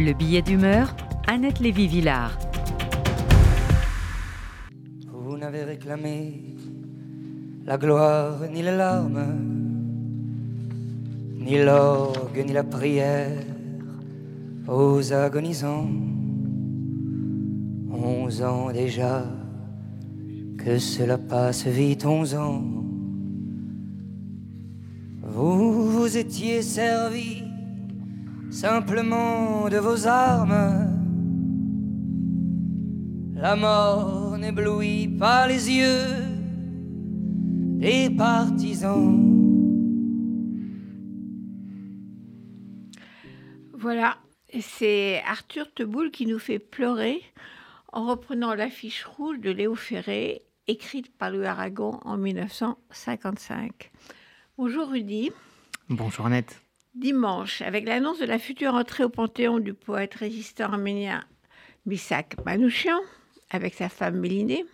Le billet d'humeur, Annette Lévy-Villard. Vous n'avez réclamé la gloire ni les larmes, ni l'orgue ni la prière aux agonisants. Onze ans déjà, que cela passe vite, onze ans. Vous vous étiez servi simplement de vos armes. La mort n'éblouit pas les yeux des partisans. Voilà, c'est Arthur Teboul qui nous fait pleurer en reprenant l'affiche rouge de Léo Ferré, écrite par Louis Aragon en 1955. Bonjour Rudy. Bonjour Annette. Dimanche, avec l'annonce de la future entrée au Panthéon du poète résistant arménien Misak Manouchian, avec sa femme Mélinée,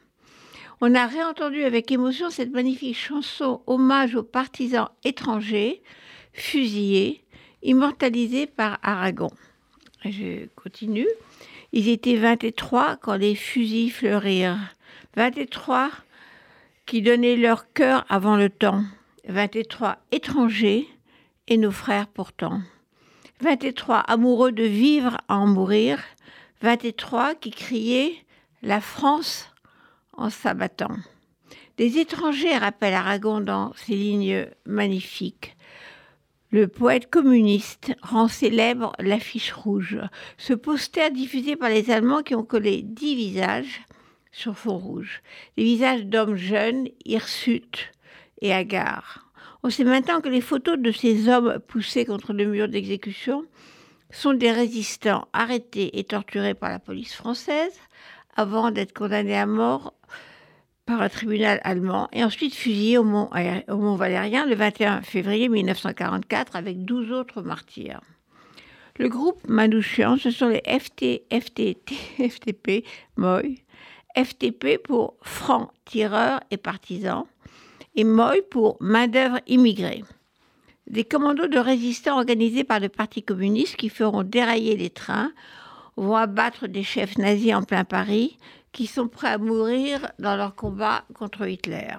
on a réentendu avec émotion cette magnifique chanson hommage aux partisans étrangers, fusillés, immortalisés par Aragon. Je continue. Ils étaient 23 quand les fusils fleurirent. 23 qui donnaient leur cœur avant le temps. 23 étrangers et nos frères pourtant. 23 amoureux de vivre à en mourir. 23 qui criaient La France en s'abattant. Des étrangers rappellent Aragon dans ses lignes magnifiques. Le poète communiste rend célèbre l'affiche rouge, ce poster diffusé par les Allemands qui ont collé dix visages sur fond rouge. Des visages d'hommes jeunes, hirsutes et hagards. On sait maintenant que les photos de ces hommes poussés contre le mur d'exécution sont des résistants arrêtés et torturés par la police française avant d'être condamnés à mort par un tribunal allemand et ensuite fusillé au Mont, Valérien le 21 février 1944 avec 12 autres martyrs. Le groupe Manouchian, ce sont les FT, FTP, MOI, FTP pour francs, tireurs et partisans, et MOI pour main-d'œuvre immigrée. Des commandos de résistants organisés par le Parti communiste qui feront dérailler les trains, vont abattre des chefs nazis en plein Paris qui sont prêts à mourir dans leur combat contre Hitler.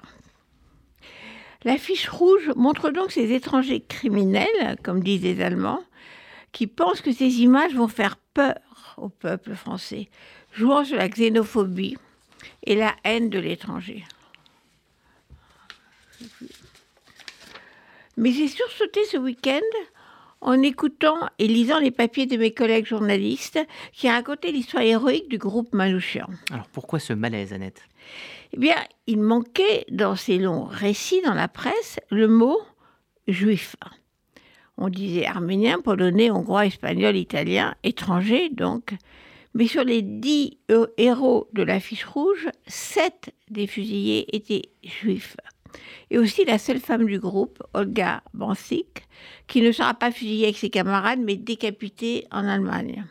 L'affiche rouge montre donc ces étrangers criminels, comme disent les Allemands, qui pensent que ces images vont faire peur au peuple français, jouant sur la xénophobie et la haine de l'étranger. Mais j'ai sursauté ce week-end en écoutant et lisant les papiers de mes collègues journalistes qui racontaient l'histoire héroïque du groupe Manouchian. Alors pourquoi ce malaise, Annette? Eh bien, il manquait dans ces longs récits dans la presse le mot juif. On disait arménien, polonais, hongrois, espagnol, italien, étranger donc. Mais sur les dix héros de l'affiche rouge, sept des fusillés étaient juifs et aussi la seule femme du groupe, Olga Bansik, qui ne sera pas fusillée avec ses camarades, mais décapitée en Allemagne.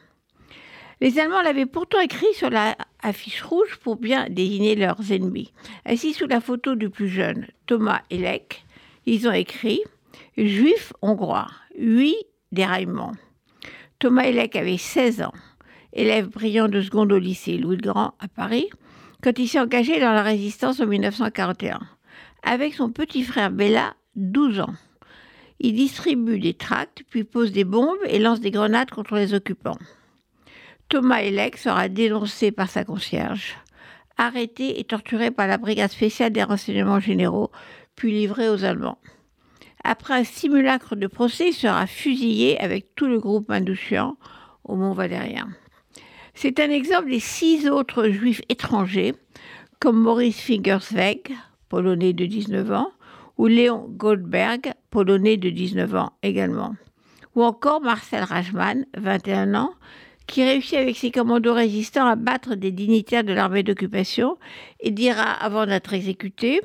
Les Allemands l'avaient pourtant écrit sur la affiche rouge pour bien désigner leurs ennemis. Assis sous la photo du plus jeune, Thomas Elek, ils ont écrit Juif hongrois, huit déraillements. Thomas Elek avait 16 ans, élève brillant de seconde au lycée Louis le Grand à Paris, quand il s'est engagé dans la résistance en 1941 avec son petit frère Bella, 12 ans. Il distribue des tracts, puis pose des bombes et lance des grenades contre les occupants. Thomas Elec sera dénoncé par sa concierge, arrêté et torturé par la brigade spéciale des renseignements généraux, puis livré aux Allemands. Après un simulacre de procès, il sera fusillé avec tout le groupe Mandouchian au Mont Valérien. C'est un exemple des six autres juifs étrangers, comme Maurice Fingersweg, polonais de 19 ans, ou Léon Goldberg, polonais de 19 ans également, ou encore Marcel Rajman, 21 ans, qui réussit avec ses commandos résistants à battre des dignitaires de l'armée d'occupation et dira avant d'être exécuté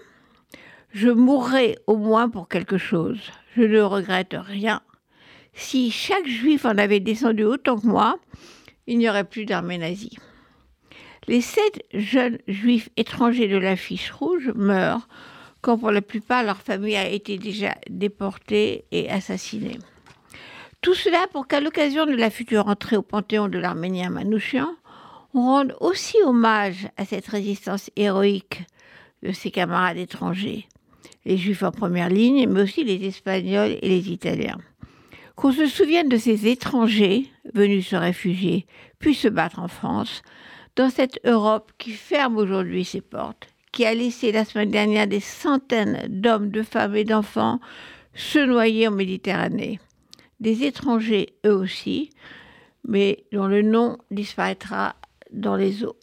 Je mourrai au moins pour quelque chose. Je ne regrette rien. Si chaque juif en avait descendu autant que moi, il n'y aurait plus d'armée nazie. Les sept jeunes juifs étrangers de l'affiche rouge meurent quand pour la plupart leur famille a été déjà déportée et assassinée. Tout cela pour qu'à l'occasion de la future entrée au Panthéon de l'Arménien Manouchian, on rende aussi hommage à cette résistance héroïque de ses camarades étrangers, les Juifs en première ligne, mais aussi les Espagnols et les Italiens. Qu'on se souvienne de ces étrangers venus se réfugier, puis se battre en France, dans cette Europe qui ferme aujourd'hui ses portes, qui a laissé la semaine dernière des centaines d'hommes, de femmes et d'enfants se noyer en Méditerranée. Des étrangers, eux aussi, mais dont le nom disparaîtra dans les eaux.